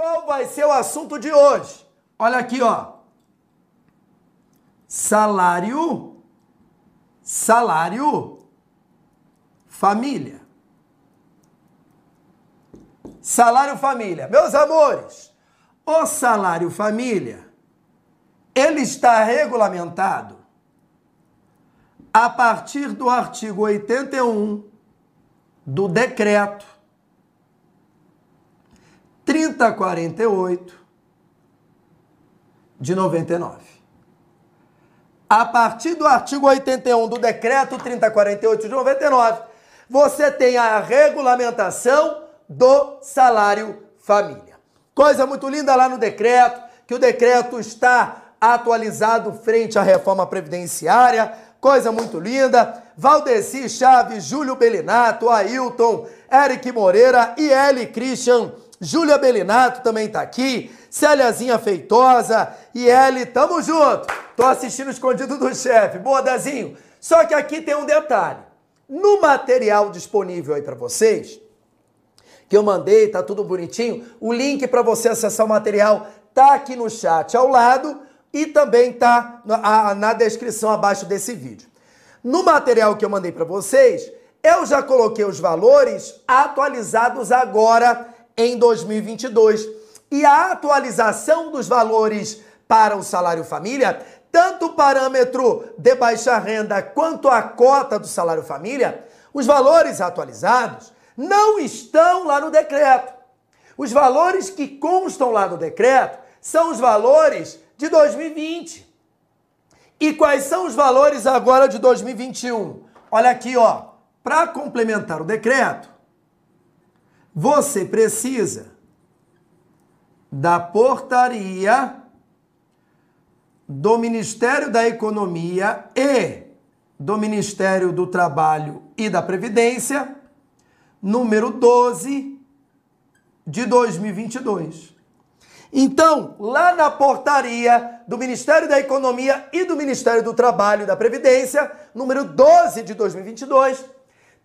Qual vai ser o assunto de hoje? Olha aqui, ó. Salário, salário, família. Salário família. Meus amores, o salário família, ele está regulamentado a partir do artigo 81 do decreto 3048 de 99. A partir do artigo 81 do decreto 3048 de 99, você tem a regulamentação do salário família. Coisa muito linda lá no decreto, que o decreto está atualizado frente à reforma previdenciária, coisa muito linda. Valdeci Chaves, Júlio Belinato, Ailton, Eric Moreira e Eli Christian. Júlia Belinato também tá aqui. Céliazinha Feitosa e Eli, tamo junto. Tô assistindo escondido do chefe. Boa, Dazinho. Só que aqui tem um detalhe. No material disponível aí para vocês, que eu mandei, tá tudo bonitinho. O link para você acessar o material tá aqui no chat ao lado e também tá na, na descrição abaixo desse vídeo. No material que eu mandei para vocês, eu já coloquei os valores atualizados agora em 2022. E a atualização dos valores para o salário família, tanto o parâmetro de baixa renda quanto a cota do salário família, os valores atualizados não estão lá no decreto. Os valores que constam lá no decreto são os valores de 2020. E quais são os valores agora de 2021? Olha aqui, ó. Para complementar o decreto, você precisa da portaria do Ministério da Economia e do Ministério do Trabalho e da Previdência, número 12 de 2022. Então, lá na portaria do Ministério da Economia e do Ministério do Trabalho e da Previdência, número 12 de 2022,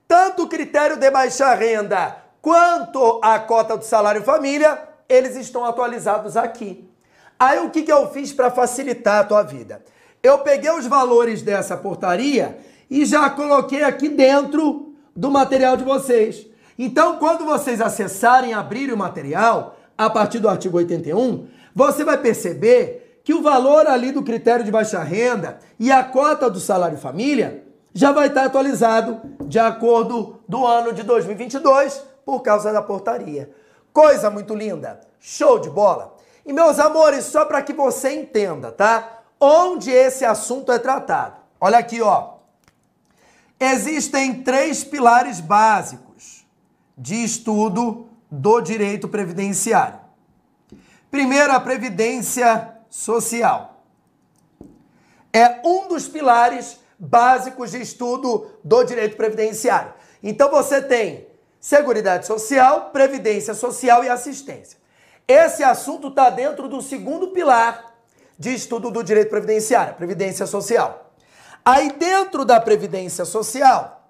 tanto o critério de baixa renda quanto a cota do salário família, eles estão atualizados aqui. Aí o que, que eu fiz para facilitar a tua vida? Eu peguei os valores dessa portaria e já coloquei aqui dentro do material de vocês. Então, quando vocês acessarem, abrirem o material, a partir do artigo 81, você vai perceber que o valor ali do critério de baixa renda e a cota do salário família já vai estar atualizado de acordo do ano de 2022 por causa da portaria. Coisa muito linda, show de bola. E meus amores, só para que você entenda, tá? Onde esse assunto é tratado. Olha aqui, ó. Existem três pilares básicos de estudo do direito previdenciário. Primeiro, a previdência social. É um dos pilares básicos de estudo do direito previdenciário. Então você tem Seguridade Social, Previdência Social e Assistência. Esse assunto está dentro do segundo pilar de estudo do direito previdenciário, Previdência Social. Aí dentro da Previdência Social,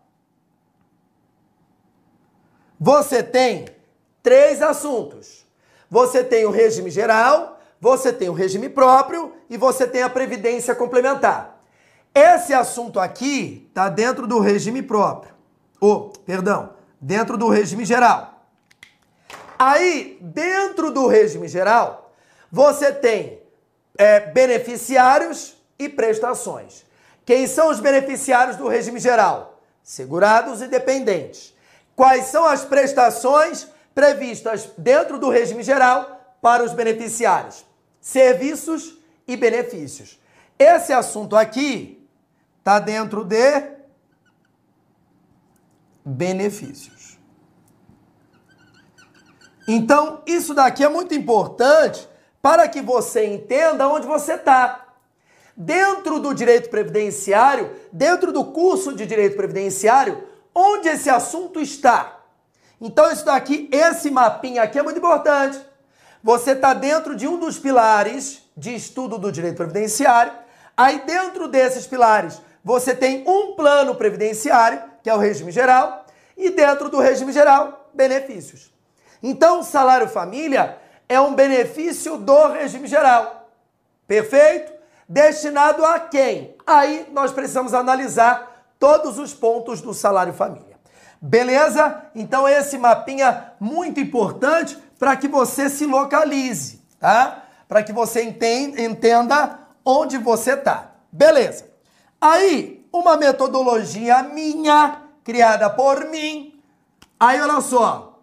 você tem três assuntos. Você tem o regime geral, você tem o regime próprio e você tem a previdência complementar. Esse assunto aqui está dentro do regime próprio. Oh, perdão, dentro do regime geral. Aí, dentro do regime geral, você tem é, beneficiários e prestações. Quem são os beneficiários do regime geral? Segurados e dependentes. Quais são as prestações previstas dentro do regime geral para os beneficiários, serviços e benefícios. Esse assunto aqui está dentro de benefícios. Então, isso daqui é muito importante para que você entenda onde você está. Dentro do direito previdenciário, dentro do curso de direito previdenciário, onde esse assunto está. Então, isso daqui, esse mapinha aqui é muito importante. Você está dentro de um dos pilares de estudo do direito previdenciário. Aí, dentro desses pilares, você tem um plano previdenciário, que é o regime geral, e dentro do regime geral, benefícios. Então, salário família é um benefício do regime geral. Perfeito? Destinado a quem? Aí nós precisamos analisar todos os pontos do salário família. Beleza? Então esse mapinha muito importante para que você se localize, tá? Para que você entenda onde você está. Beleza. Aí, uma metodologia minha, criada por mim. Aí, olha só.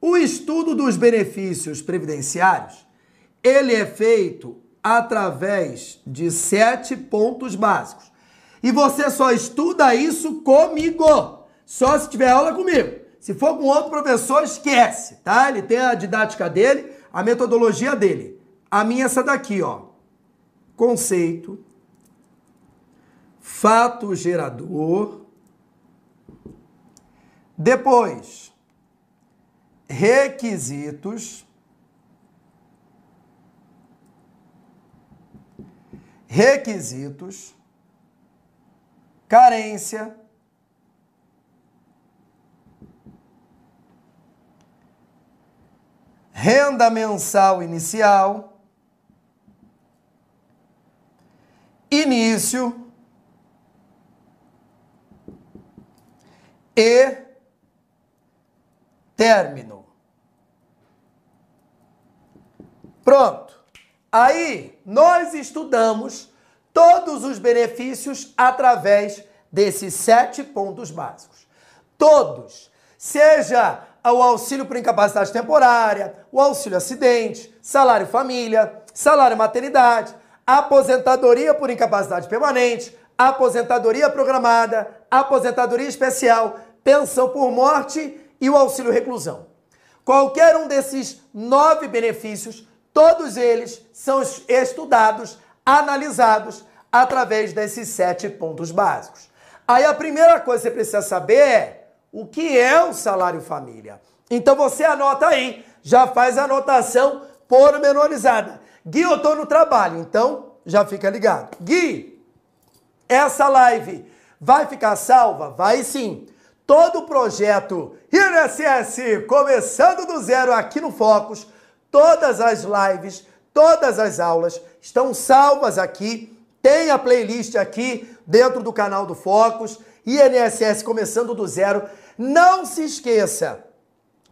O estudo dos benefícios previdenciários, ele é feito através de sete pontos básicos. E você só estuda isso comigo. Só se tiver aula comigo. Se for com outro professor, esquece, tá? Ele tem a didática dele, a metodologia dele. A minha é essa daqui, ó. Conceito, fato gerador, depois requisitos, requisitos, carência, renda mensal inicial, início e término. Pronto. Aí nós estudamos todos os benefícios através desses sete pontos básicos. Todos. Seja o auxílio por incapacidade temporária, o auxílio acidente, salário família, salário maternidade, aposentadoria por incapacidade permanente, aposentadoria programada, aposentadoria especial, pensão por morte e o auxílio reclusão. Qualquer um desses nove benefícios, todos eles são estudados, analisados através desses sete pontos básicos. Aí a primeira coisa que você precisa saber é o que é o salário família. Então você anota aí, já faz a anotação pormenorizada. Gui, eu estou no trabalho, então já fica ligado. Gui, essa live vai ficar salva? Vai sim todo o projeto INSS começando do zero aqui no Focus, todas as lives, todas as aulas estão salvas aqui, tem a playlist aqui dentro do canal do Focus, INSS começando do zero. Não se esqueça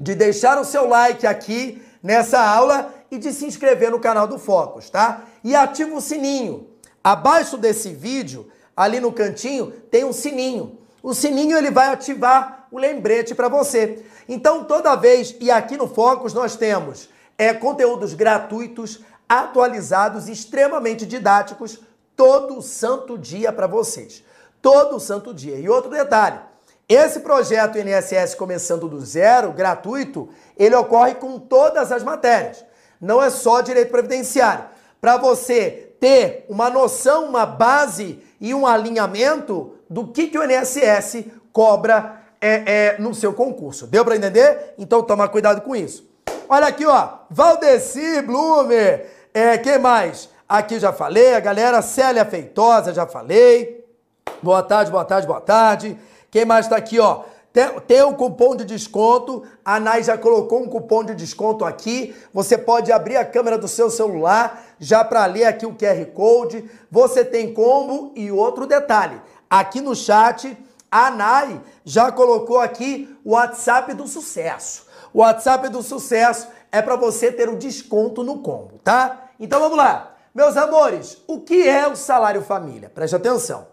de deixar o seu like aqui nessa aula e de se inscrever no canal do Focus, tá? E ativa o sininho. Abaixo desse vídeo, ali no cantinho, tem um sininho o sininho ele vai ativar o lembrete para você. Então, toda vez, e aqui no Focus nós temos é, conteúdos gratuitos, atualizados, extremamente didáticos, todo santo dia para vocês. Todo santo dia. E outro detalhe, esse projeto INSS começando do zero, gratuito, ele ocorre com todas as matérias. Não é só direito previdenciário. Para você ter uma noção, uma base e um alinhamento, do que, que o INSS cobra é, é, no seu concurso. Deu para entender? Então toma cuidado com isso. Olha aqui, ó. Valdeci Blumer. É, quem mais? Aqui já falei, a galera Célia Feitosa, já falei. Boa tarde, boa tarde, boa tarde. Quem mais está aqui, ó? Tem, tem um cupom de desconto. A Nai já colocou um cupom de desconto aqui. Você pode abrir a câmera do seu celular já para ler aqui o QR Code. Você tem combo e outro detalhe aqui no chat. A Nai já colocou aqui o WhatsApp do sucesso. O WhatsApp do sucesso é para você ter o um desconto no combo, tá? Então vamos lá. Meus amores, o que é o salário família? Preste atenção.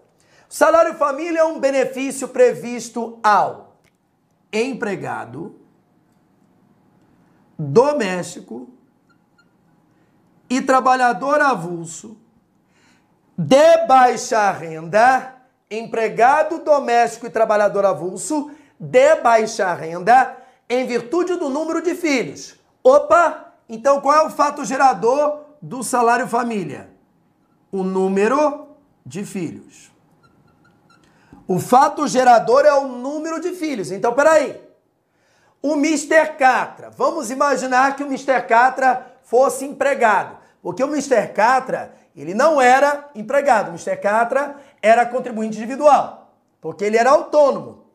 O salário família é um benefício previsto ao empregado, doméstico e trabalhador avulso de baixa renda empregado doméstico e trabalhador avulso de baixa renda em virtude do número de filhos. Opa! Então qual é o fato gerador do salário família? O número de filhos. O fato gerador é o número de filhos. Então, peraí. O Mr. Catra. Vamos imaginar que o Mr. Catra fosse empregado. Porque o Mr. Catra, ele não era empregado. O Mr. Catra era contribuinte individual, porque ele era autônomo.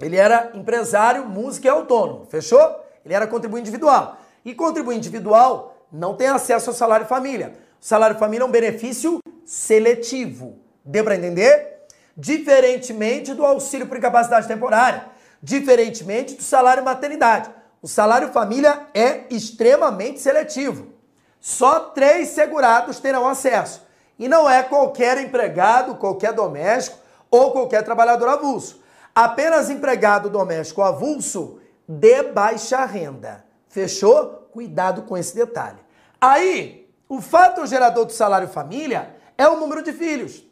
Ele era empresário, músico e autônomo. Fechou? Ele era contribuinte individual. E contribuinte individual não tem acesso ao salário família. O salário família é um benefício seletivo. Deu para entender? Diferentemente do auxílio por incapacidade temporária, diferentemente do salário maternidade. O salário família é extremamente seletivo. Só três segurados terão acesso. E não é qualquer empregado, qualquer doméstico ou qualquer trabalhador avulso. Apenas empregado doméstico avulso de baixa renda. Fechou? Cuidado com esse detalhe. Aí, o fato gerador do salário família é o número de filhos.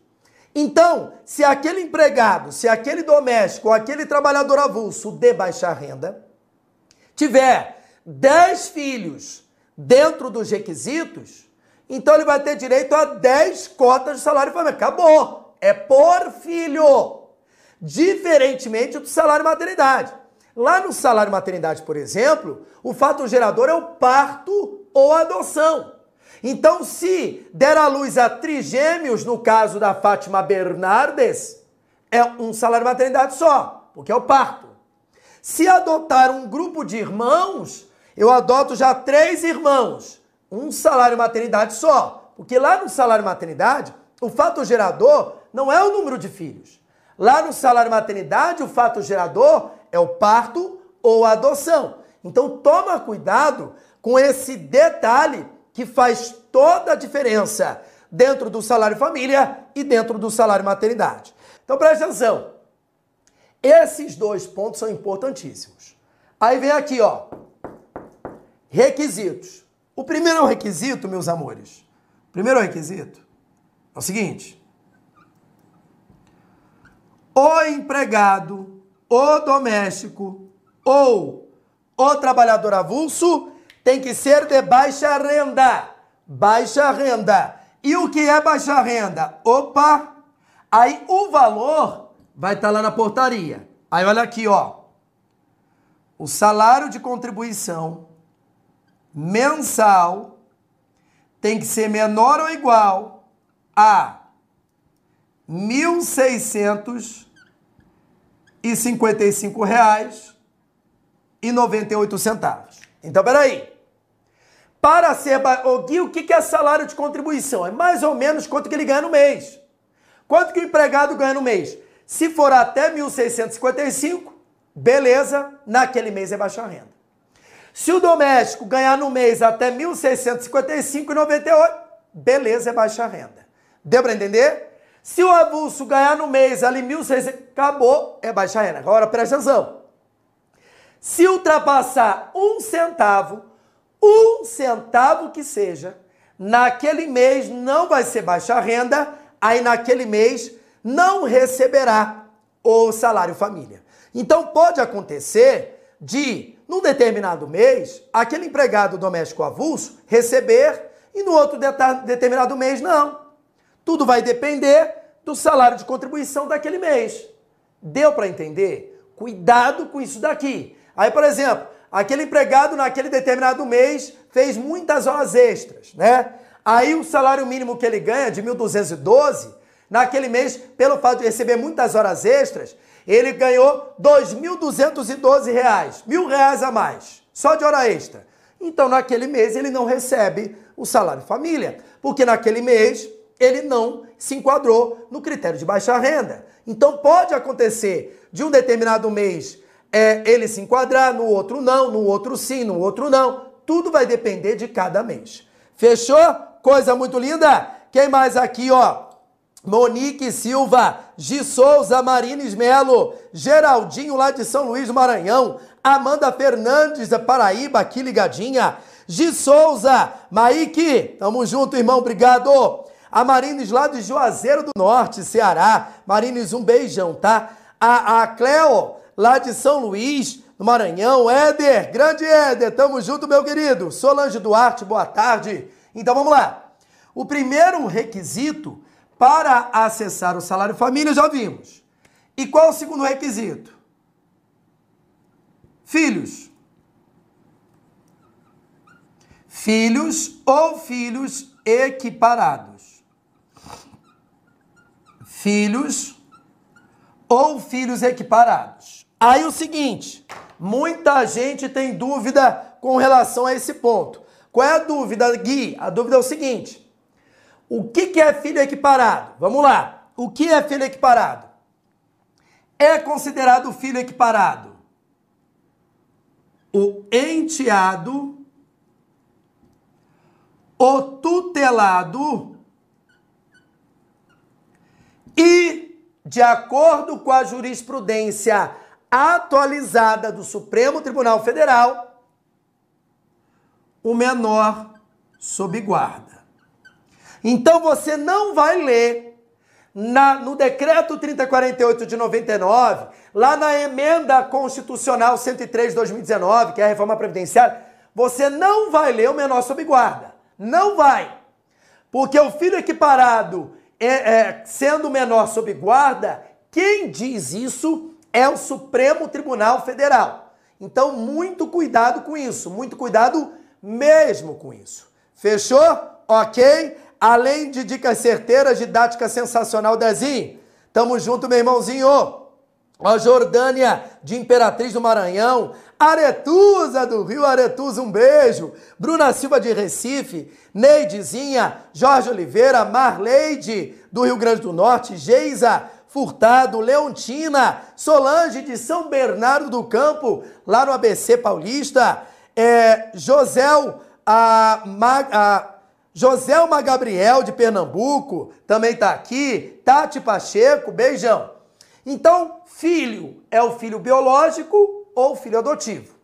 Então, se aquele empregado, se aquele doméstico ou aquele trabalhador avulso de baixa renda tiver 10 filhos dentro dos requisitos, então ele vai ter direito a 10 cotas de salário família. Acabou. É por filho. Diferentemente do salário maternidade. Lá no salário maternidade, por exemplo, o fato gerador é o parto ou adoção. Então, se der à luz a trigêmeos, no caso da Fátima Bernardes, é um salário maternidade só, porque é o parto. Se adotar um grupo de irmãos, eu adoto já três irmãos, um salário maternidade só. Porque lá no salário maternidade, o fato gerador não é o número de filhos. Lá no salário maternidade, o fato gerador é o parto ou a adoção. Então toma cuidado com esse detalhe que faz toda a diferença dentro do salário família e dentro do salário maternidade. Então preste atenção. Esses dois pontos são importantíssimos. Aí vem aqui, ó. Requisitos. O primeiro requisito, meus amores. O primeiro requisito é o seguinte: o empregado, o doméstico ou o trabalhador avulso tem que ser de baixa renda. Baixa renda. E o que é baixa renda? Opa! Aí o valor vai estar tá lá na portaria. Aí olha aqui, ó. O salário de contribuição mensal tem que ser menor ou igual a 1.655 reais e 98 centavos. Então, peraí. Para ser... O Gui, o que é salário de contribuição? É mais ou menos quanto que ele ganha no mês. Quanto que o empregado ganha no mês? Se for até 1.655, beleza, naquele mês é baixa renda. Se o doméstico ganhar no mês até R$ 1.655,98, beleza, é baixa renda. Deu para entender? Se o avulso ganhar no mês ali 1.600, acabou, é baixa renda. Agora presta atenção. Se ultrapassar um centavo, um centavo que seja, naquele mês não vai ser baixa renda, aí naquele mês não receberá o salário família. Então pode acontecer de num determinado mês, aquele empregado doméstico avulso receber e no outro determinado mês não. Tudo vai depender do salário de contribuição daquele mês. Deu para entender? Cuidado com isso daqui. Aí, por exemplo, aquele empregado naquele determinado mês fez muitas horas extras, né? Aí o salário mínimo que ele ganha de 1.212, naquele mês, pelo fato de receber muitas horas extras, ele ganhou R$ 2.212, mil reais a mais, só de hora extra. Então, naquele mês, ele não recebe o salário família, porque naquele mês ele não se enquadrou no critério de baixa renda. Então, pode acontecer de um determinado mês é, ele se enquadrar, no outro não, no outro sim, no outro não. Tudo vai depender de cada mês. Fechou? Coisa muito linda? Quem mais aqui, ó? Monique Silva, Gi Souza, Marines Melo, Geraldinho lá de São Luís do Maranhão, Amanda Fernandes da Paraíba, aqui ligadinha, Gi Souza, Maíque, tamo junto, irmão, obrigado. A Marines lá de Juazeiro do Norte, Ceará, Marines, um beijão, tá? A, a Cleo, lá de São Luís, no Maranhão, Éder, grande Éder, tamo junto, meu querido. Solange Duarte, boa tarde. Então vamos lá. O primeiro requisito para acessar o salário família, já vimos. E qual o segundo requisito? Filhos. Filhos ou filhos equiparados. Filhos ou filhos equiparados. Aí o seguinte, muita gente tem dúvida com relação a esse ponto. Qual é a dúvida, Gui? A dúvida é o seguinte: o que, que é filho equiparado? Vamos lá. O que é filho equiparado? É considerado filho equiparado o enteado, o tutelado e, de acordo com a jurisprudência atualizada do Supremo Tribunal Federal, o menor sob guarda. Então você não vai ler na, no decreto 3048 de 99, lá na emenda constitucional 103 de 2019, que é a reforma previdenciária, você não vai ler o menor sob guarda. Não vai. Porque o filho equiparado, é, é, sendo menor sob guarda, quem diz isso é o Supremo Tribunal Federal. Então, muito cuidado com isso, muito cuidado mesmo com isso. Fechou? Ok? Além de dicas certeiras, didática sensacional, Dezinho. Tamo junto, meu irmãozinho. Ó, Jordânia de Imperatriz do Maranhão, Aretusa do Rio Aretusa, um beijo. Bruna Silva de Recife, Neidezinha, Jorge Oliveira, Marleide do Rio Grande do Norte, Geisa Furtado, Leontina, Solange de São Bernardo do Campo, lá no ABC Paulista, é, Josel, a, a, Joselma Gabriel de Pernambuco, também está aqui, Tati Pacheco, beijão. Então, filho é o filho biológico ou filho adotivo.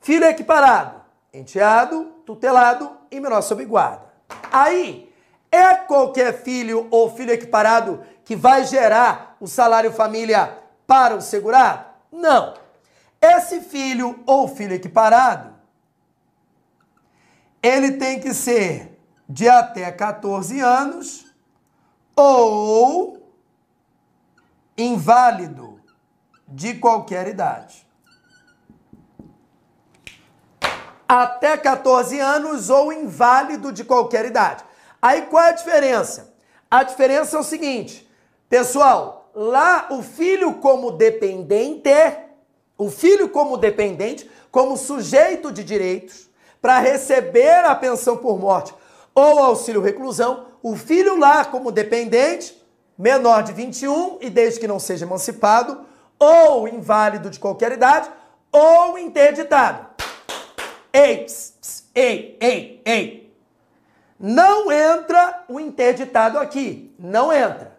Filho equiparado, enteado, tutelado e menor sob guarda. Aí, é qualquer filho ou filho equiparado que vai gerar o salário família para o segurado? Não. Esse filho ou filho equiparado, ele tem que ser de até 14 anos ou inválido de qualquer idade. Até 14 anos ou inválido de qualquer idade. Aí qual é a diferença? A diferença é o seguinte: Pessoal, lá o filho como dependente, o filho como dependente, como sujeito de direitos, para receber a pensão por morte ou auxílio reclusão, o filho lá como dependente, menor de 21 e desde que não seja emancipado, ou inválido de qualquer idade, ou interditado. Ei, pss, ei, ei, ei. Não entra o interditado aqui, não entra.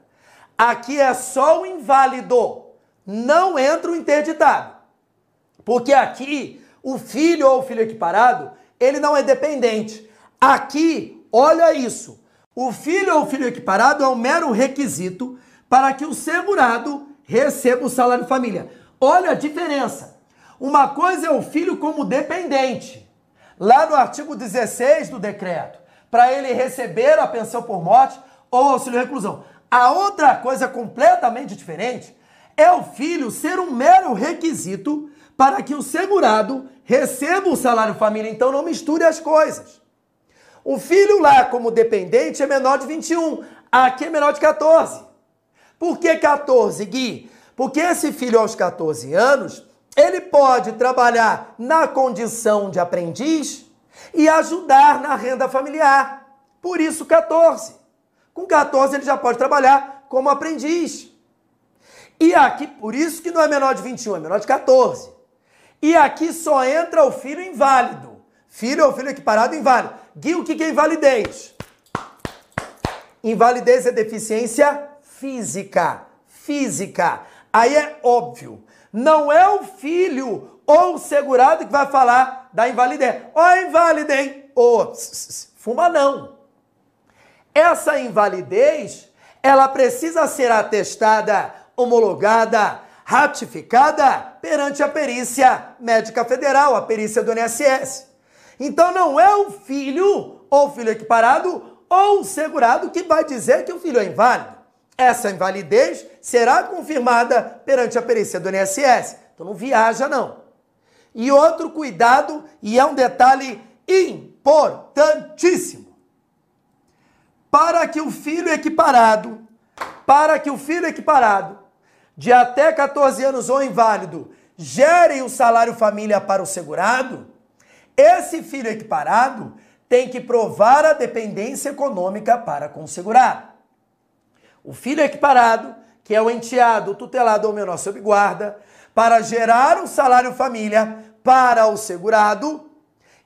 Aqui é só o inválido, não entra o interditado. Porque aqui o filho ou o filho equiparado, ele não é dependente. Aqui, olha isso. O filho ou o filho equiparado é um mero requisito para que o segurado receba o salário família. Olha a diferença. Uma coisa é o filho como dependente. Lá no artigo 16 do decreto, para ele receber a pensão por morte ou auxílio reclusão. A outra coisa completamente diferente é o filho ser um mero requisito para que o segurado receba o salário família. Então não misture as coisas. O filho lá, como dependente, é menor de 21. Aqui é menor de 14. Por que 14, Gui? Porque esse filho aos 14 anos, ele pode trabalhar na condição de aprendiz e ajudar na renda familiar. Por isso 14. Com 14 ele já pode trabalhar como aprendiz. E aqui, por isso que não é menor de 21, é menor de 14. E aqui só entra o filho inválido. Filho ou filho equiparado inválido. Gui, o que é invalidez? Invalidez é deficiência física. Física. Aí é óbvio. Não é o filho ou o segurado que vai falar da invalidez. Ó, oh, invalidez. Ô, oh, fuma não. Essa invalidez, ela precisa ser atestada, homologada, ratificada perante a perícia médica federal, a perícia do INSS. Então não é o filho ou filho equiparado ou o segurado que vai dizer que o filho é inválido. Essa invalidez será confirmada perante a perícia do INSS. Então não viaja não. E outro cuidado, e é um detalhe importantíssimo para que o filho equiparado, para que o filho equiparado de até 14 anos ou inválido gere o salário família para o segurado, esse filho equiparado tem que provar a dependência econômica para segurado. O filho equiparado, que é o enteado, tutelado ou menor sob guarda, para gerar um salário família para o segurado,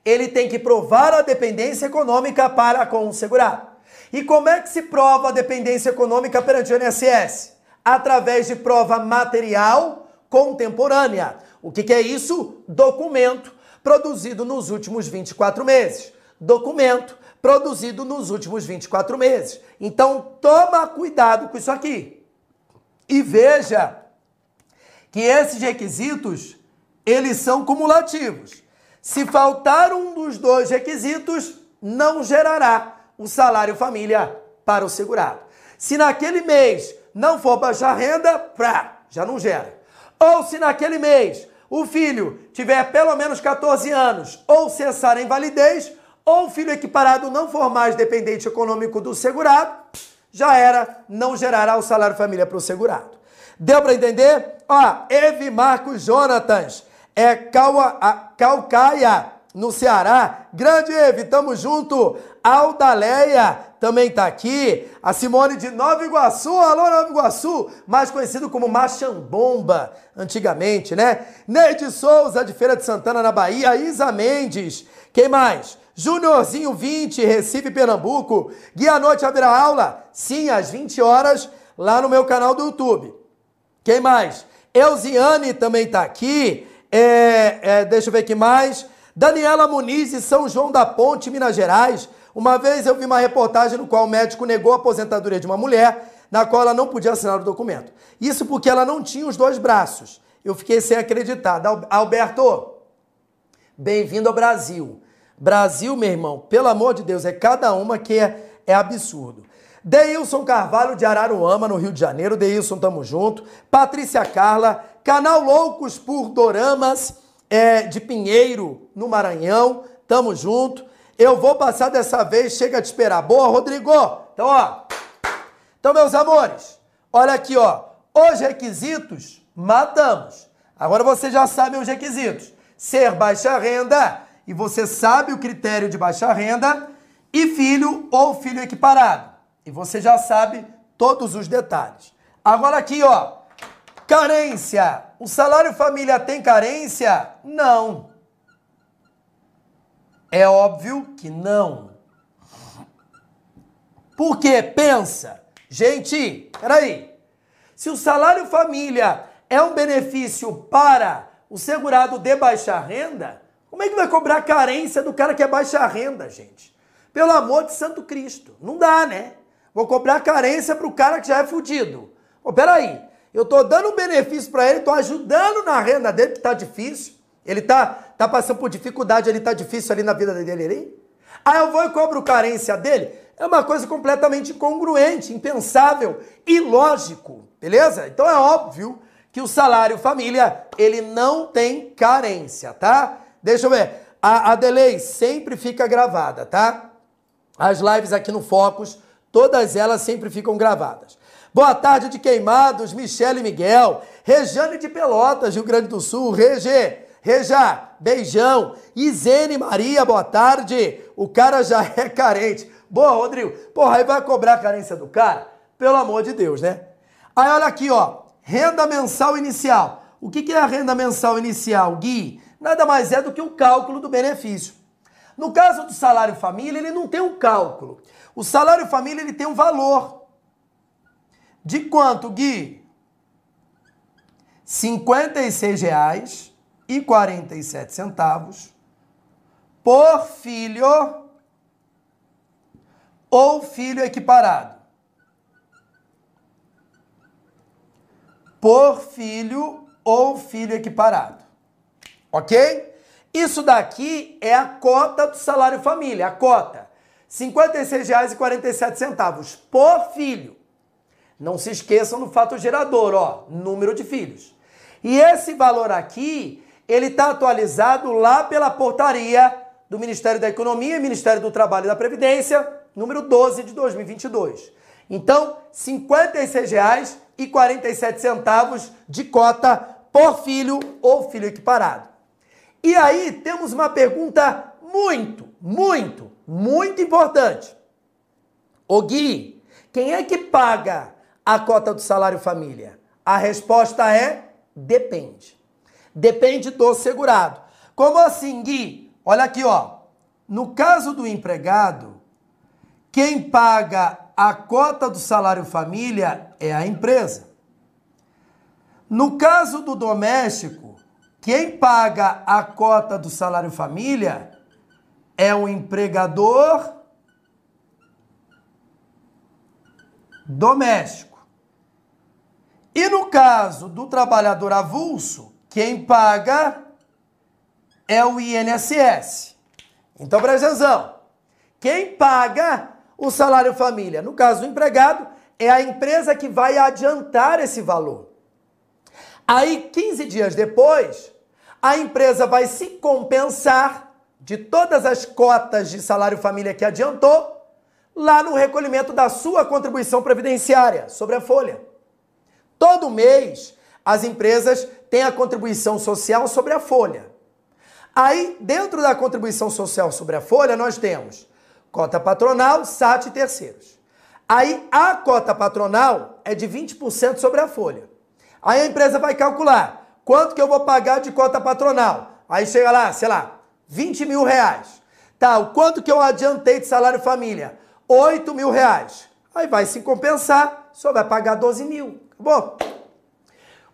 ele tem que provar a dependência econômica para com o segurado. E como é que se prova a dependência econômica perante o INSS? Através de prova material contemporânea. O que, que é isso? Documento produzido nos últimos 24 meses. Documento produzido nos últimos 24 meses. Então, toma cuidado com isso aqui. E veja que esses requisitos, eles são cumulativos. Se faltar um dos dois requisitos, não gerará o salário família para o segurado. Se naquele mês não for baixar renda, pra, já não gera. Ou se naquele mês o filho tiver pelo menos 14 anos ou cessar a invalidez, ou o filho equiparado não for mais dependente econômico do segurado, já era, não gerará o salário família para o segurado. Deu para entender? Ó, Evi Marcos Jonatas, é Calcaia, no Ceará. Grande Evi, tamo junto. Aldaleia também tá aqui. A Simone de Nova Iguaçu, alô Nova Iguaçu, mais conhecido como Machambomba, antigamente, né? Neide Souza, de Feira de Santana, na Bahia. Isa Mendes. Quem mais? Juniorzinho 20, Recife, Pernambuco. Guia à noite haverá aula? Sim, às 20 horas, lá no meu canal do YouTube. Quem mais? Elziane também tá aqui. É, é, deixa eu ver aqui mais. Daniela Muniz de São João da Ponte, Minas Gerais. Uma vez eu vi uma reportagem no qual o médico negou a aposentadoria de uma mulher, na qual ela não podia assinar o documento. Isso porque ela não tinha os dois braços. Eu fiquei sem acreditar. Alberto, bem-vindo ao Brasil. Brasil, meu irmão, pelo amor de Deus, é cada uma que é, é absurdo. Deilson Carvalho de Araruama, no Rio de Janeiro. Deilson, tamo junto. Patrícia Carla, canal Loucos por Doramas é, de Pinheiro, no Maranhão. Tamo junto. Eu vou passar dessa vez, chega de esperar. Boa, Rodrigo? Então, ó. Então, meus amores, olha aqui, ó. Os requisitos, matamos. Agora você já sabe os requisitos. Ser baixa renda, e você sabe o critério de baixa renda, e filho ou filho equiparado. E você já sabe todos os detalhes. Agora aqui, ó. Carência. O salário família tem carência? Não. É óbvio que não. Por quê? Pensa. Gente, peraí. Se o salário família é um benefício para o segurado de baixa renda, como é que vai cobrar carência do cara que é baixa renda, gente? Pelo amor de Santo Cristo. Não dá, né? Vou cobrar carência para o cara que já é fudido. Pô, peraí. Eu estou dando benefício para ele, estou ajudando na renda dele, que está difícil. Ele está tá passando por dificuldade, ele está difícil ali na vida dele ali. Aí eu vou e cobro carência dele. É uma coisa completamente incongruente, impensável, ilógico, beleza? Então é óbvio que o salário família, ele não tem carência, tá? Deixa eu ver. A, a delay sempre fica gravada, tá? As lives aqui no Focus, todas elas sempre ficam gravadas. Boa tarde de Queimados, Michele Miguel, Rejane de Pelotas, Rio Grande do Sul, Rege, Reja, beijão. Isene Maria, boa tarde. O cara já é carente. Boa, Rodrigo. Porra, aí vai cobrar a carência do cara? Pelo amor de Deus, né? Aí olha aqui, ó. Renda mensal inicial. O que é a renda mensal inicial, Gui? Nada mais é do que o cálculo do benefício. No caso do salário família, ele não tem um cálculo. O salário família ele tem um valor. De quanto, Gui? R$ 56,47 por filho ou filho equiparado. Por filho ou filho equiparado. Ok? Isso daqui é a cota do salário família, a cota. R$ 56,47 por filho. Não se esqueçam do fato gerador, ó, número de filhos. E esse valor aqui, ele está atualizado lá pela portaria do Ministério da Economia e Ministério do Trabalho e da Previdência, número 12 de 2022. Então, R$ 56,47 de cota por filho ou filho equiparado. E aí temos uma pergunta muito, muito, muito importante. O Gui, quem é que paga a cota do salário família? A resposta é depende. Depende do segurado. Como assim, Gui? Olha aqui, ó. No caso do empregado, quem paga a cota do salário família é a empresa. No caso do doméstico, quem paga a cota do salário família é o empregador doméstico. E no caso do trabalhador avulso, quem paga é o INSS. Então presta atenção. Quem paga o salário família? No caso do empregado, é a empresa que vai adiantar esse valor. Aí, 15 dias depois, a empresa vai se compensar de todas as cotas de salário família que adiantou lá no recolhimento da sua contribuição previdenciária sobre a folha. Todo mês, as empresas têm a contribuição social sobre a folha. Aí, dentro da contribuição social sobre a folha, nós temos cota patronal, SAT e terceiros. Aí, a cota patronal é de 20% sobre a folha. Aí a empresa vai calcular quanto que eu vou pagar de cota patronal. Aí chega lá, sei lá, 20 mil reais. Tá, o quanto que eu adiantei de salário família? 8 mil reais. Aí vai se compensar, só vai pagar 12 mil. Acabou.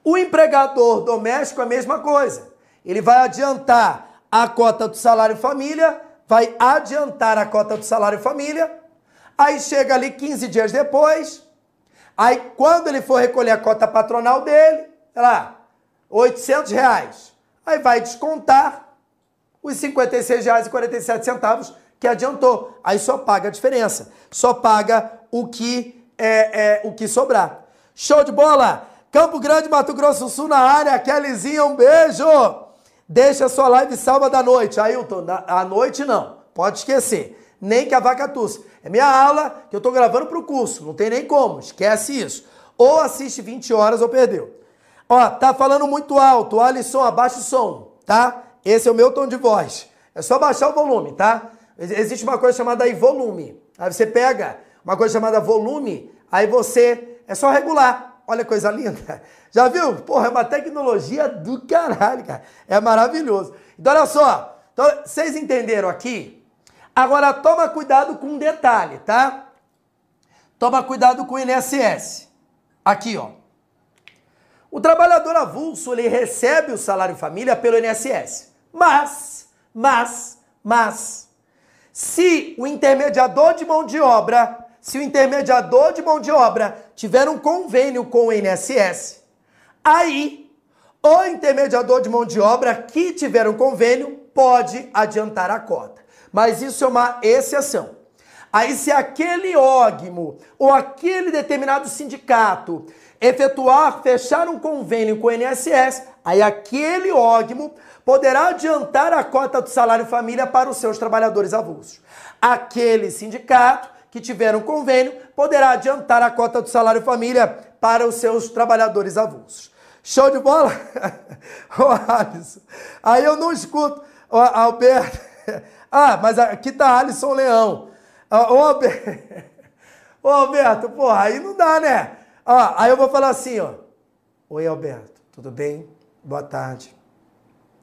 O empregador doméstico é a mesma coisa. Ele vai adiantar a cota do salário família, vai adiantar a cota do salário família, aí chega ali 15 dias depois, aí quando ele for recolher a cota patronal dele, sei lá, 800 reais, aí vai descontar os R$ 56,47 que adiantou. Aí só paga a diferença, só paga o que é, é o que sobrar. Show de bola! Campo Grande, Mato Grosso do Sul na área. Kellyzinha, um beijo! Deixa sua live sábado à noite. Ailton, à noite não. Pode esquecer. Nem que a vaca tussa. É minha aula que eu tô gravando pro curso. Não tem nem como. Esquece isso. Ou assiste 20 horas ou perdeu. Ó, tá falando muito alto. Alisson, abaixa o som, tá? Esse é o meu tom de voz. É só baixar o volume, tá? Existe uma coisa chamada aí volume. Aí você pega uma coisa chamada volume, aí você é só regular. Olha que coisa linda. Já viu? Porra, é uma tecnologia do caralho, cara. É maravilhoso. Então, olha só. Então, vocês entenderam aqui? Agora, toma cuidado com um detalhe, tá? Toma cuidado com o INSS. Aqui, ó. O trabalhador avulso, ele recebe o salário família pelo INSS. Mas, mas, mas, se o intermediador de mão de obra se o intermediador de mão de obra tiver um convênio com o INSS, aí o intermediador de mão de obra que tiver um convênio pode adiantar a cota. Mas isso é uma exceção. Aí, se aquele ógmo ou aquele determinado sindicato efetuar, fechar um convênio com o INSS, aí aquele ógmo poderá adiantar a cota do salário família para os seus trabalhadores avulsos. Aquele sindicato que tiver um convênio poderá adiantar a cota do salário família para os seus trabalhadores avulsos. Show de bola? Ô, Alisson. Aí eu não escuto. Ô, Alberto. Ah, mas aqui tá Alisson Leão. Ô, Alberto. Ô, Alberto, porra, aí não dá, né? Ó, aí eu vou falar assim, ó. Oi, Alberto, tudo bem? Boa tarde.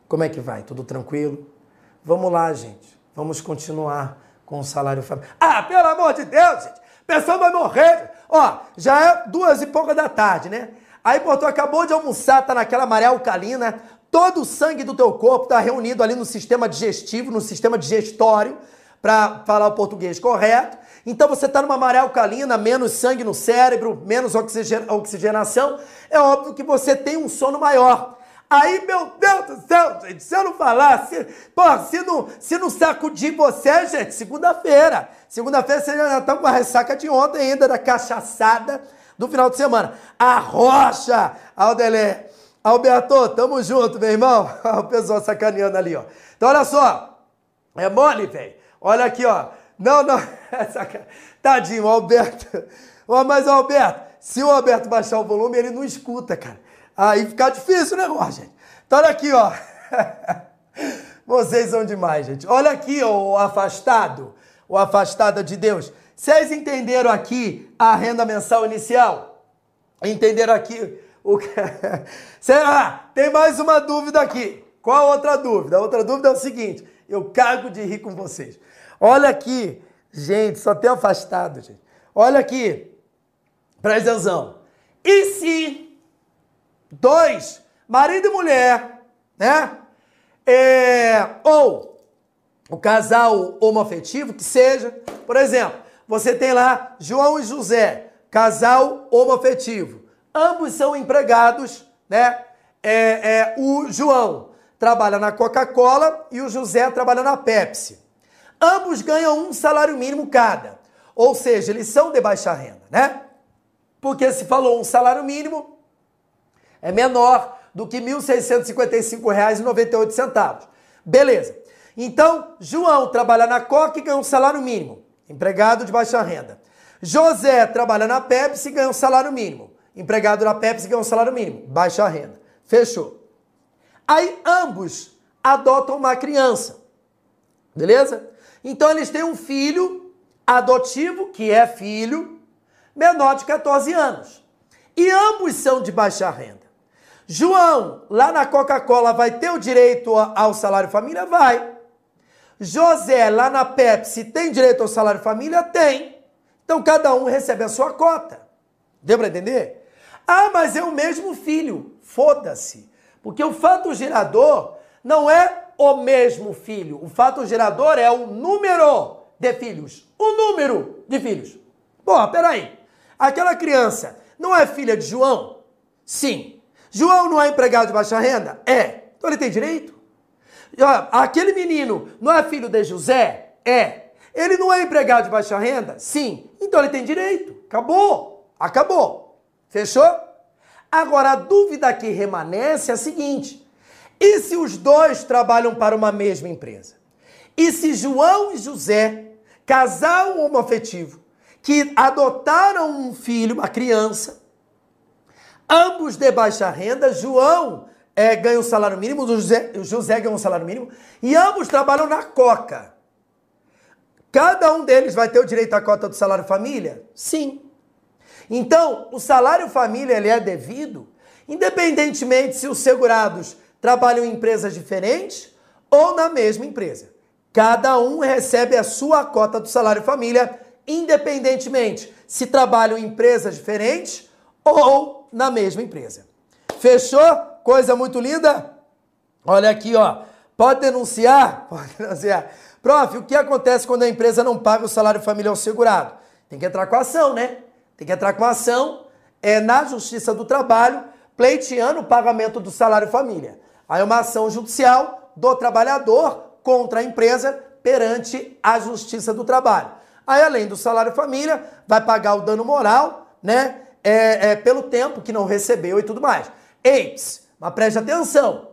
Como é que vai? Tudo tranquilo? Vamos lá, gente. Vamos continuar com salário familiar. Ah, pelo amor de Deus, gente! Pessoa vai morrer. Ó, já é duas e pouca da tarde, né? Aí, tu acabou de almoçar, tá naquela maré alcalina, todo o sangue do teu corpo tá reunido ali no sistema digestivo, no sistema digestório, para falar o português correto. Então você tá numa maré alcalina, menos sangue no cérebro, menos oxigenação. É óbvio que você tem um sono maior. Aí, meu Deus do céu, gente, se eu não falar, se, pô, se não, se não sacudir você, gente, segunda-feira. Segunda-feira você já tá com a ressaca de ontem ainda, da cachaçada do final de semana. A rocha, Aldelé. Alberto, tamo junto, meu irmão. o pessoal sacaneando ali, ó. Então, olha só. É mole, velho. Olha aqui, ó. Não, não. Tadinho, o Alberto. Mas, Alberto, se o Alberto baixar o volume, ele não escuta, cara. Aí fica difícil o negócio, gente. Então olha aqui, ó. Vocês são demais, gente. Olha aqui, o afastado, o afastado de Deus. Vocês entenderam aqui a renda mensal inicial? Entenderam aqui o que. Será? Tem mais uma dúvida aqui. Qual outra dúvida? A outra dúvida é o seguinte: eu cago de rir com vocês. Olha aqui, gente, só tem afastado, gente. Olha aqui, presta atenção. E se dois, marido e mulher, né? É, ou o casal homoafetivo, que seja, por exemplo, você tem lá João e José, casal homoafetivo. Ambos são empregados, né? É, é, o João trabalha na Coca-Cola e o José trabalha na Pepsi. Ambos ganham um salário mínimo cada. Ou seja, eles são de baixa renda, né? Porque se falou um salário mínimo, é menor do que R$ 1.655,98. Beleza. Então, João trabalha na Coca e ganha um salário mínimo, empregado de baixa renda. José trabalha na Pepsi e ganha um salário mínimo, empregado na Pepsi ganha um salário mínimo, baixa renda. Fechou. Aí ambos adotam uma criança. Beleza? Então eles têm um filho adotivo, que é filho, menor de 14 anos. E ambos são de baixa renda. João, lá na Coca-Cola, vai ter o direito ao salário família? Vai. José, lá na Pepsi, tem direito ao salário família? Tem. Então cada um recebe a sua cota. Deu para entender? Ah, mas é o mesmo filho. Foda-se. Porque o fato gerador não é o mesmo filho. O fato gerador é o número de filhos. O número de filhos. Pô, peraí. Aquela criança não é filha de João? Sim. João não é empregado de baixa renda? É. Então ele tem direito? Aquele menino não é filho de José? É. Ele não é empregado de baixa renda? Sim. Então ele tem direito. Acabou. Acabou. Fechou? Agora, a dúvida que remanesce é a seguinte: e se os dois trabalham para uma mesma empresa? E se João e José, casal homoafetivo, que adotaram um filho, uma criança, ambos de baixa renda, João é, ganha um salário mínimo, José, José ganha um salário mínimo, e ambos trabalham na Coca. Cada um deles vai ter o direito à cota do salário família? Sim. Então, o salário família ele é devido, independentemente se os segurados trabalham em empresas diferentes ou na mesma empresa. Cada um recebe a sua cota do salário família, independentemente se trabalham em empresas diferentes ou na mesma empresa. Fechou? Coisa muito linda? Olha aqui, ó. Pode denunciar? Pode denunciar. Prof, o que acontece quando a empresa não paga o salário família ao segurado? Tem que entrar com ação, né? Tem que entrar com ação é, na Justiça do Trabalho, pleiteando o pagamento do salário família. Aí uma ação judicial do trabalhador contra a empresa perante a Justiça do Trabalho. Aí, além do salário família, vai pagar o dano moral, né? É, é, pelo tempo que não recebeu e tudo mais. Eis, mas preste atenção.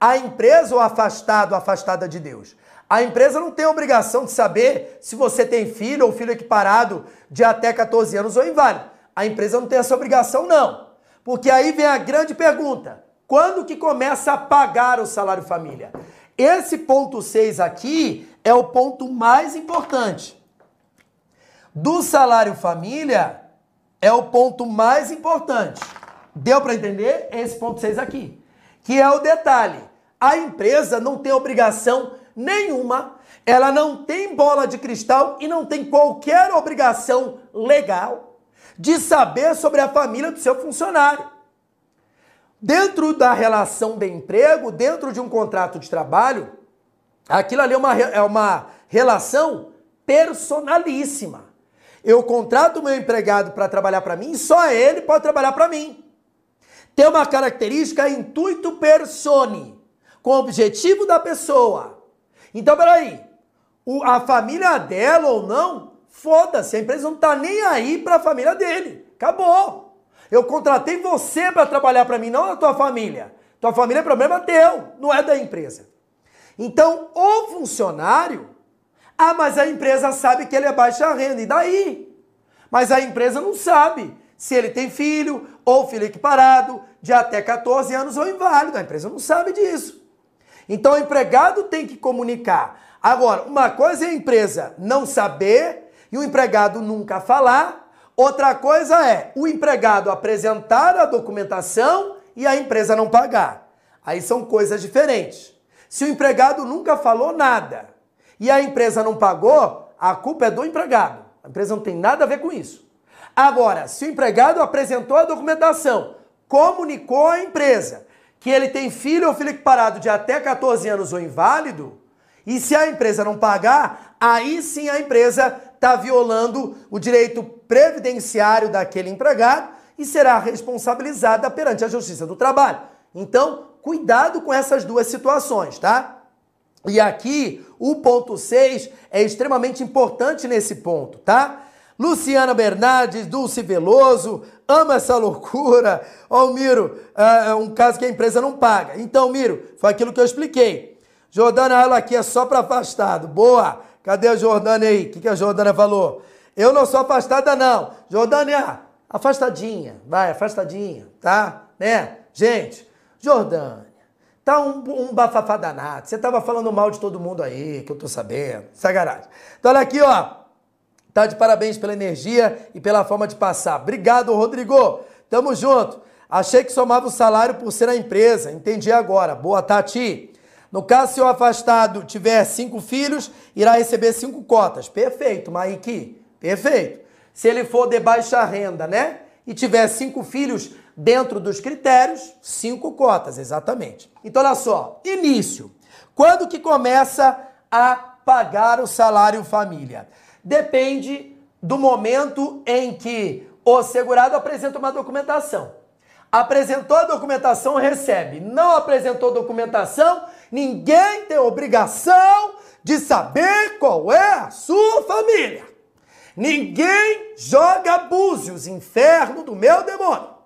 A empresa ou afastado, afastada de Deus, a empresa não tem obrigação de saber se você tem filho ou filho equiparado de até 14 anos ou inválido. A empresa não tem essa obrigação, não. Porque aí vem a grande pergunta: quando que começa a pagar o salário família? Esse ponto 6 aqui é o ponto mais importante. Do salário família é o ponto mais importante. Deu para entender? Esse ponto 6 aqui. Que é o detalhe. A empresa não tem obrigação nenhuma, ela não tem bola de cristal e não tem qualquer obrigação legal de saber sobre a família do seu funcionário. Dentro da relação de emprego, dentro de um contrato de trabalho, aquilo ali é uma, é uma relação personalíssima. Eu contrato o meu empregado para trabalhar para mim, só ele pode trabalhar para mim. Tem uma característica intuito persone, com o objetivo da pessoa. Então, peraí, o, a família dela ou não, foda-se, a empresa não tá nem aí para a família dele. Acabou. Eu contratei você para trabalhar para mim, não a tua família. Tua família é problema teu, não é da empresa. Então, o funcionário, ah, mas a empresa sabe que ele é baixa renda, e daí? Mas a empresa não sabe se ele tem filho ou filho equiparado de até 14 anos ou inválido. A empresa não sabe disso. Então o empregado tem que comunicar. Agora, uma coisa é a empresa não saber e o empregado nunca falar. Outra coisa é o empregado apresentar a documentação e a empresa não pagar. Aí são coisas diferentes. Se o empregado nunca falou nada e a empresa não pagou, a culpa é do empregado. A empresa não tem nada a ver com isso. Agora, se o empregado apresentou a documentação, comunicou à empresa que ele tem filho ou filho equiparado de até 14 anos ou inválido, e se a empresa não pagar, aí sim a empresa está violando o direito previdenciário daquele empregado e será responsabilizada perante a Justiça do Trabalho. Então, cuidado com essas duas situações, tá? E aqui, o ponto 6 é extremamente importante nesse ponto, tá? Luciana Bernardes, Dulce Veloso, ama essa loucura. Ó, oh, Miro, é um caso que a empresa não paga. Então, Miro, foi aquilo que eu expliquei. Jordana, ela aqui é só para afastado. Boa! Cadê a Jordana aí? O que, que a Jordana falou? Eu não sou afastada, não. Jordânia, afastadinha. Vai, afastadinha, tá? Né? Gente, Jordânia, tá um, um bafafá danado. Você tava falando mal de todo mundo aí, que eu tô sabendo. Sacanagem. Então, olha aqui, ó. Tá de parabéns pela energia e pela forma de passar. Obrigado, Rodrigo. Tamo junto. Achei que somava o salário por ser a empresa. Entendi agora. Boa, Tati. No caso, se o afastado tiver cinco filhos, irá receber cinco cotas. Perfeito, Maiki. Perfeito. Se ele for de baixa renda, né? E tiver cinco filhos dentro dos critérios, cinco cotas, exatamente. Então, olha só. Início. Quando que começa a pagar o salário família? depende do momento em que o segurado apresenta uma documentação. Apresentou a documentação, recebe. Não apresentou documentação, ninguém tem obrigação de saber qual é a sua família. Ninguém joga búzios, inferno do meu demônio.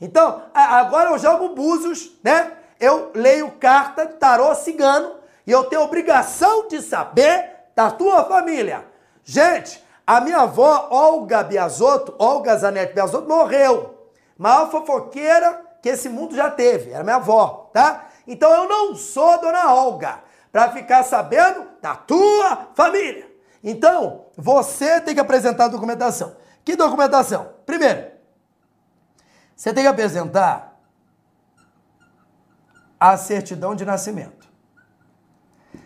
Então, agora eu jogo búzios, né? Eu leio carta de tarô cigano e eu tenho obrigação de saber da tua família. Gente, a minha avó, Olga Biasotto, Olga Zanetti Biasotto, morreu. Maior fofoqueira que esse mundo já teve. Era minha avó, tá? Então eu não sou dona Olga para ficar sabendo da tua família. Então, você tem que apresentar a documentação. Que documentação? Primeiro, você tem que apresentar a certidão de nascimento.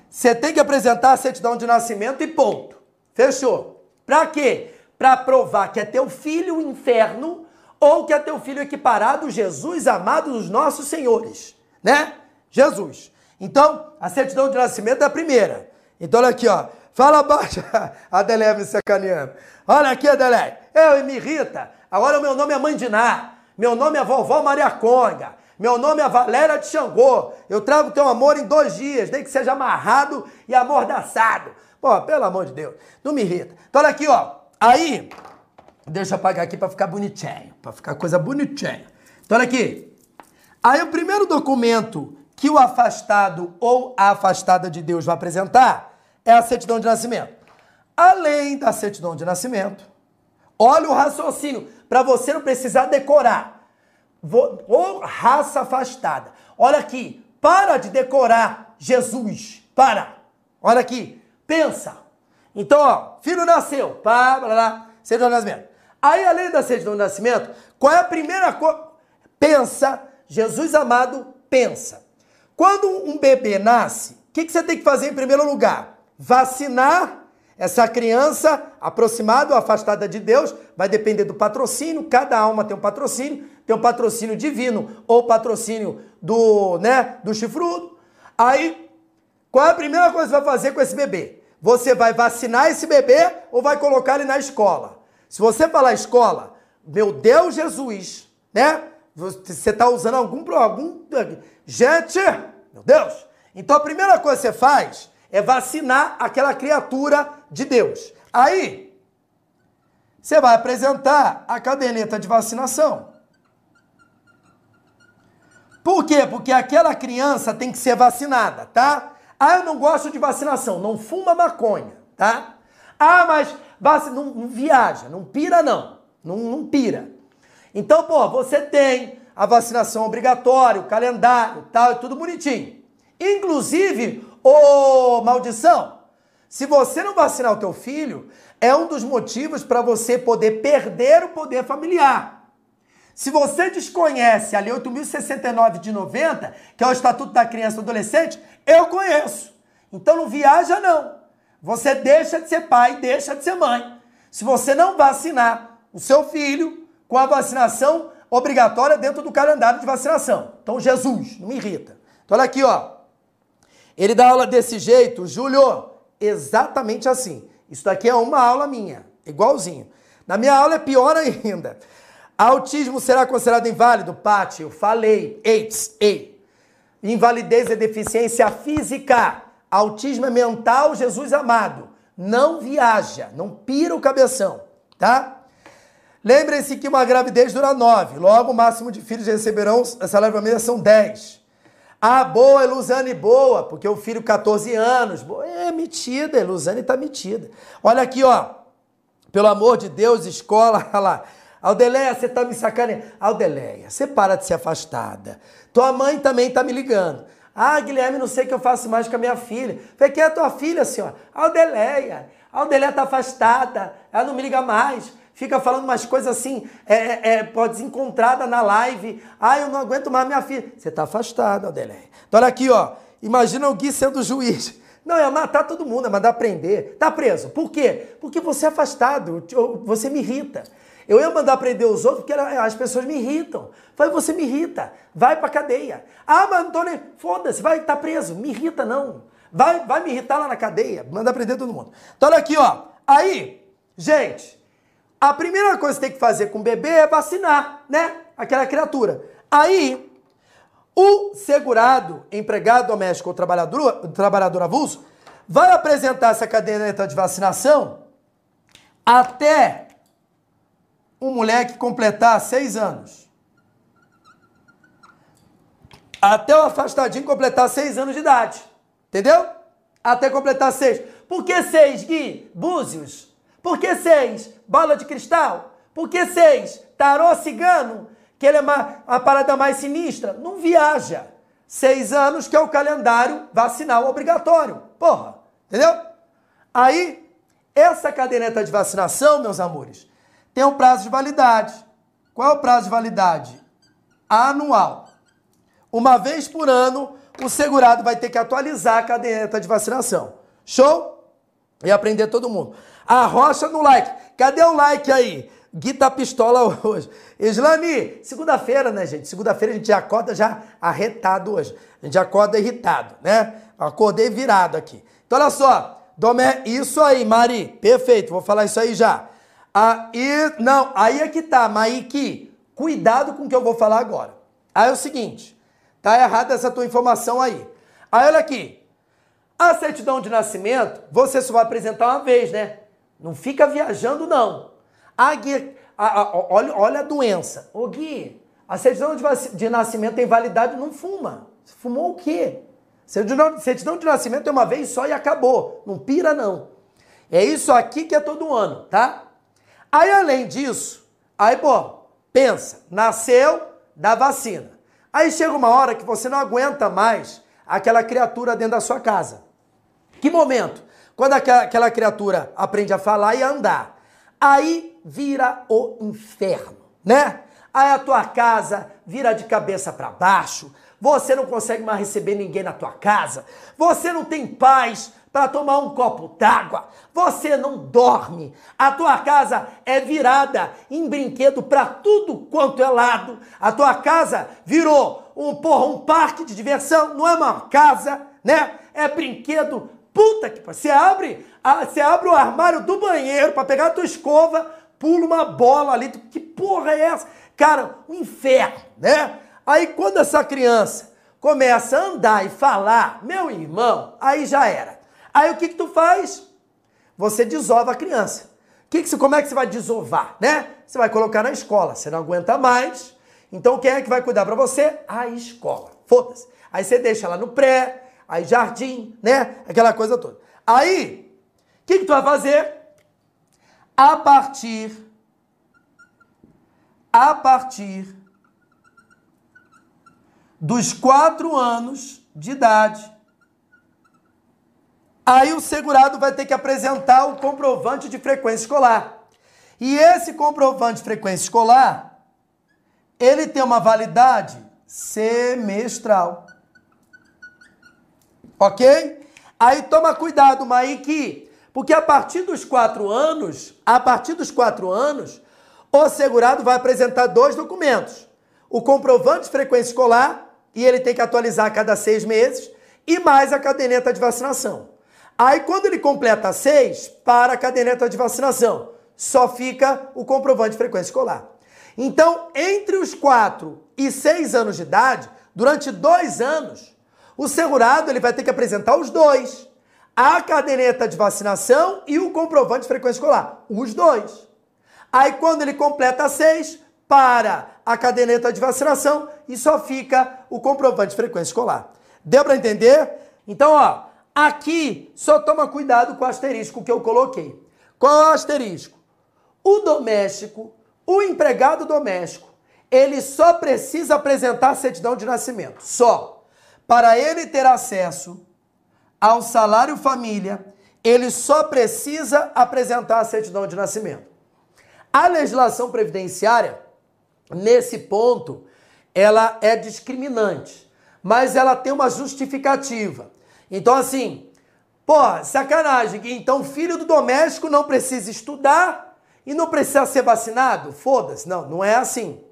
Você tem que apresentar a certidão de nascimento e ponto. Fechou. Pra quê? Pra provar que é teu filho o inferno ou que é teu filho equiparado Jesus amado dos nossos senhores, né? Jesus. Então, a certidão de nascimento é a primeira. Então, olha aqui, ó. Fala baixo. A Adeleia me sacaneando. Olha aqui, Adeleia. Eu me irrita. Agora o meu nome é Mãe de Ná. Meu nome é Vovó Maria Conga. Meu nome é Valéria de Xangô. Eu trago teu amor em dois dias, nem que seja amarrado e amordaçado. Pô, pelo amor de Deus, não me irrita. Então olha aqui, ó. Aí, deixa eu apagar aqui para ficar bonitinho, para ficar coisa bonitinha. Então olha aqui. Aí o primeiro documento que o afastado ou a afastada de Deus vai apresentar é a certidão de nascimento. Além da certidão de nascimento, olha o raciocínio, para você não precisar decorar. Vou, ou raça afastada. Olha aqui, para de decorar Jesus. Para. Olha aqui. Pensa. Então, ó, filho nasceu, pá, blá, blá, certidão de nascimento. Aí, além da certidão de nascimento, qual é a primeira coisa? Pensa, Jesus amado, pensa. Quando um bebê nasce, o que, que você tem que fazer em primeiro lugar? Vacinar essa criança aproximada ou afastada de Deus, vai depender do patrocínio, cada alma tem um patrocínio, tem um patrocínio divino ou patrocínio do, né, do chifrudo. Aí qual é a primeira coisa que você vai fazer com esse bebê? Você vai vacinar esse bebê ou vai colocar ele na escola? Se você falar escola, meu Deus Jesus, né? Você está usando algum algum gente, meu Deus. Então a primeira coisa que você faz é vacinar aquela criatura de Deus. Aí você vai apresentar a caderneta de vacinação. Por quê? Porque aquela criança tem que ser vacinada, tá? Ah, eu não gosto de vacinação. Não fuma maconha, tá? Ah, mas vac... não, não viaja, não pira não. não. Não pira. Então, pô, você tem a vacinação obrigatória, o calendário, tal, é tudo bonitinho. Inclusive, ô maldição, se você não vacinar o teu filho, é um dos motivos para você poder perder o poder familiar. Se você desconhece a Lei 8.069 de 90, que é o Estatuto da Criança e do Adolescente, eu conheço. Então não viaja não. Você deixa de ser pai, deixa de ser mãe. Se você não vacinar o seu filho com a vacinação obrigatória dentro do calendário de vacinação. Então Jesus, não me irrita. Então olha aqui, ó. Ele dá aula desse jeito, Júlio, exatamente assim. Isso daqui é uma aula minha, igualzinho. Na minha aula é pior ainda. Autismo será considerado inválido? Pati, eu falei. AIDS, ei. Invalidez é deficiência física. Autismo é mental, Jesus amado. Não viaja, não pira o cabeção, tá? Lembrem-se que uma gravidez dura nove. Logo, o máximo de filhos receberão salário família são dez. Ah, boa, Eluzane, boa, porque o filho 14 anos. É metida, Eluzane tá metida. Olha aqui, ó. Pelo amor de Deus, escola, olha lá. Aldeleia, você tá me sacaneando. Aldeleia, você para de ser afastada. Tua mãe também tá me ligando. Ah, Guilherme, não sei o que eu faço mais com a minha filha. Falei, quem é a tua filha, senhora? Aldeleia. Aldeleia tá afastada, ela não me liga mais fica falando umas coisas assim, é, é, é pode desencontrada na live. Ah, eu não aguento mais minha filha. Você está afastado, Adelé. Então olha aqui, ó. Imagina o Gui sendo juiz. Não, é matar todo mundo, é mandar prender. Tá preso. Por quê? Porque você é afastado, você me irrita. Eu ia mandar prender os outros porque as pessoas me irritam. Falei, você me irrita, vai pra cadeia. Ah, mas Antônio, foda-se, vai estar tá preso. Me irrita não. Vai, vai me irritar lá na cadeia, mandar prender todo mundo. Então olha aqui, ó. Aí, gente, a primeira coisa que tem que fazer com o bebê é vacinar, né? Aquela criatura. Aí, o segurado, empregado doméstico ou trabalhador, trabalhador avulso, vai apresentar essa caderneta de vacinação até o moleque completar seis anos. Até o afastadinho completar seis anos de idade. Entendeu? Até completar seis. Por que seis, Gui? Búzios. Por que seis? Bola de cristal? Por que seis? Tarô cigano? Que ele é uma, uma parada mais sinistra? Não viaja. Seis anos que é o calendário vacinal obrigatório. Porra, entendeu? Aí, essa caderneta de vacinação, meus amores, tem um prazo de validade. Qual é o prazo de validade? Anual. Uma vez por ano, o segurado vai ter que atualizar a caderneta de vacinação. Show? E aprender todo mundo. Arrocha no like. Cadê o like aí? Gui tá pistola hoje. Islami, segunda-feira, né, gente? Segunda-feira a gente já acorda já arretado hoje. A gente acorda irritado, né? Acordei virado aqui. Então, olha só. Domé, isso aí, Mari. Perfeito, vou falar isso aí já. Aí, não, aí é que tá, Maiki. Cuidado com o que eu vou falar agora. Aí é o seguinte, tá errada essa tua informação aí. Aí, olha aqui. A certidão de nascimento, você só vai apresentar uma vez, né? Não fica viajando, não. Ah, Gui, a, a, olha, olha a doença. Ô, Gui, a certidão de, de nascimento tem validade, não fuma. Fumou o quê? Certidão, certidão de nascimento é uma vez só e acabou. Não pira, não. É isso aqui que é todo ano, tá? Aí, além disso, aí, pô, pensa, nasceu da vacina. Aí chega uma hora que você não aguenta mais aquela criatura dentro da sua casa. Que momento? Quando aquela criatura aprende a falar e a andar, aí vira o inferno, né? Aí a tua casa vira de cabeça para baixo, você não consegue mais receber ninguém na tua casa, você não tem paz para tomar um copo d'água, você não dorme, a tua casa é virada em brinquedo para tudo quanto é lado, a tua casa virou um porra, um parque de diversão, não é uma casa, né? É brinquedo Puta que pariu. Você abre, você abre o armário do banheiro para pegar a tua escova, pula uma bola ali. Que porra é essa? Cara, um inferno, né? Aí quando essa criança começa a andar e falar, meu irmão, aí já era. Aí o que que tu faz? Você desova a criança. Que que, como é que você vai desovar, né? Você vai colocar na escola. Você não aguenta mais. Então quem é que vai cuidar para você? A escola. Foda-se. Aí você deixa ela no pré, aí jardim, né? Aquela coisa toda. Aí, o que, que tu vai fazer? A partir, a partir dos quatro anos, de idade. Aí o segurado vai ter que apresentar o comprovante de frequência escolar. E esse comprovante de frequência escolar, ele tem uma validade semestral. Ok? Aí toma cuidado, Maíque, porque a partir dos quatro anos, a partir dos quatro anos, o segurado vai apresentar dois documentos: o comprovante de frequência escolar, e ele tem que atualizar a cada seis meses, e mais a caderneta de vacinação. Aí, quando ele completa seis, para a caderneta de vacinação, só fica o comprovante de frequência escolar. Então, entre os quatro e seis anos de idade, durante dois anos, o segurado ele vai ter que apresentar os dois: a caderneta de vacinação e o comprovante de frequência escolar. Os dois. Aí, quando ele completa seis, para a caderneta de vacinação e só fica o comprovante de frequência escolar. Deu para entender? Então, ó, aqui só toma cuidado com o asterisco que eu coloquei. Qual é o asterisco? O doméstico, o empregado doméstico, ele só precisa apresentar certidão de nascimento. Só. Para ele ter acesso ao salário família, ele só precisa apresentar a certidão de nascimento. A legislação previdenciária, nesse ponto, ela é discriminante, mas ela tem uma justificativa. Então, assim, pô, sacanagem. Então, filho do doméstico não precisa estudar e não precisa ser vacinado? Foda-se. Não, não é assim.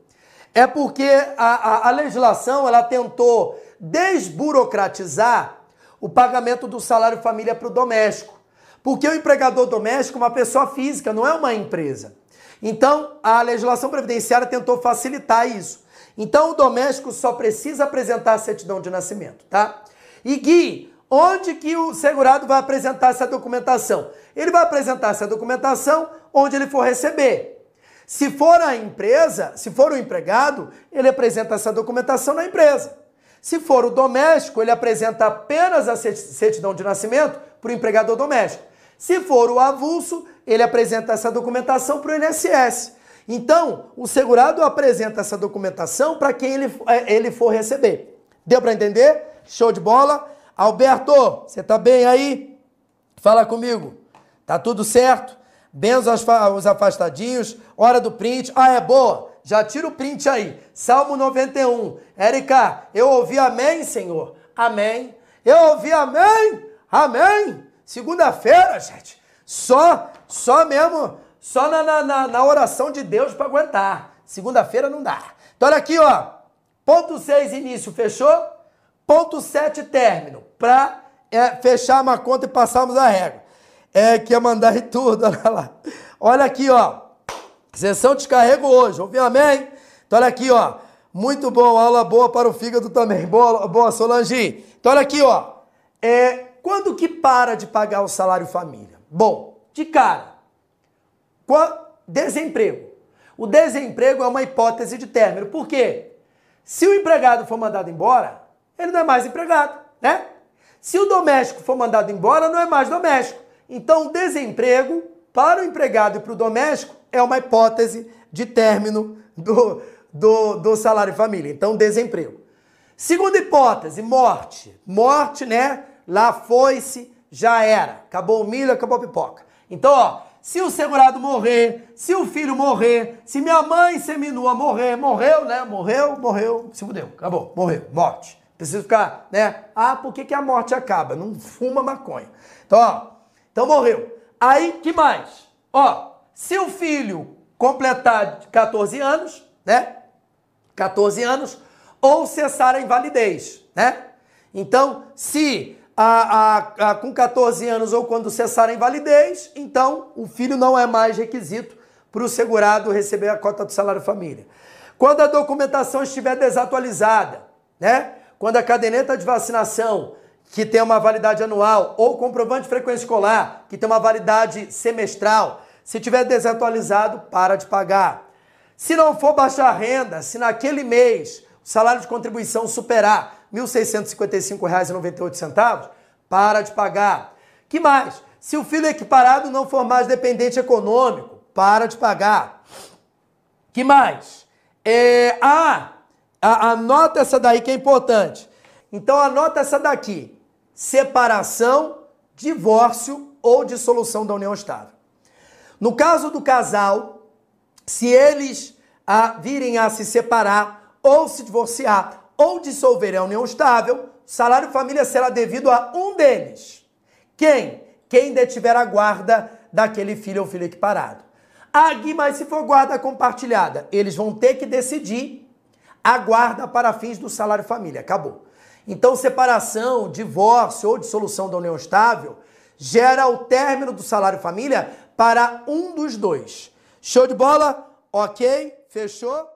É porque a, a, a legislação ela tentou desburocratizar o pagamento do salário família para o doméstico. Porque o empregador doméstico é uma pessoa física, não é uma empresa. Então, a legislação previdenciária tentou facilitar isso. Então, o doméstico só precisa apresentar a certidão de nascimento, tá? E Gui, onde que o segurado vai apresentar essa documentação? Ele vai apresentar essa documentação onde ele for receber. Se for a empresa, se for o empregado, ele apresenta essa documentação na empresa. Se for o doméstico, ele apresenta apenas a certidão de nascimento para o empregador doméstico. Se for o avulso, ele apresenta essa documentação para o INSS. Então, o segurado apresenta essa documentação para quem ele, é, ele for receber. Deu para entender? Show de bola? Alberto, você está bem aí? Fala comigo. Tá tudo certo? Benzo os afastadinhos, hora do print. Ah, é boa? Já tira o print aí. Salmo 91. Érica, eu ouvi amém, Senhor. Amém. Eu ouvi amém. Amém. Segunda-feira, gente. Só, só mesmo, só na, na, na oração de Deus para aguentar. Segunda-feira não dá. Então olha aqui, ó. Ponto 6, início, fechou? Ponto 7, término. Para é, fechar uma conta e passarmos a regra. É que é mandar e tudo, olha lá. Olha aqui, ó. Sessão descarrego hoje, ouviu amém? Então olha aqui, ó. Muito bom, aula boa para o fígado também. Boa, boa Solange. Então olha aqui, ó. É, quando que para de pagar o salário família? Bom, de cara, desemprego. O desemprego é uma hipótese de término. Por quê? Se o empregado for mandado embora, ele não é mais empregado, né? Se o doméstico for mandado embora, não é mais doméstico. Então, o desemprego para o empregado e para o doméstico é uma hipótese de término do, do, do salário família. Então, desemprego. Segunda hipótese, morte. Morte, né? Lá foi-se, já era. Acabou o milho, acabou a pipoca. Então, ó, se o segurado morrer, se o filho morrer, se minha mãe seminua morrer, morreu, né? Morreu, morreu, se fudeu, acabou, morreu, morte. Precisa ficar, né? Ah, por que, que a morte acaba? Não fuma maconha. Então, ó, então morreu. Aí, que mais? Ó, se o filho completar 14 anos, né? 14 anos, ou cessar a invalidez, né? Então, se a, a, a, com 14 anos ou quando cessar a invalidez, então o filho não é mais requisito para o segurado receber a cota do salário família. Quando a documentação estiver desatualizada, né? Quando a caderneta de vacinação, que tem uma validade anual, ou comprovante de frequência escolar, que tem uma validade semestral, se tiver desatualizado, para de pagar. Se não for baixar renda, se naquele mês o salário de contribuição superar R$ 1.655,98, para de pagar. Que mais? Se o filho equiparado não for mais dependente econômico, para de pagar. Que mais? É, ah, anota essa daí que é importante. Então anota essa daqui: separação, divórcio ou dissolução da união estável. No caso do casal, se eles a, virem a se separar ou se divorciar ou dissolverem a união estável, salário família será devido a um deles. Quem? Quem detiver a guarda daquele filho ou filho equiparado. Ah, Gui, mas se for guarda compartilhada, eles vão ter que decidir a guarda para fins do salário família. Acabou. Então, separação, divórcio ou dissolução da união estável gera o término do salário família para um dos dois. Show de bola? Ok? Fechou?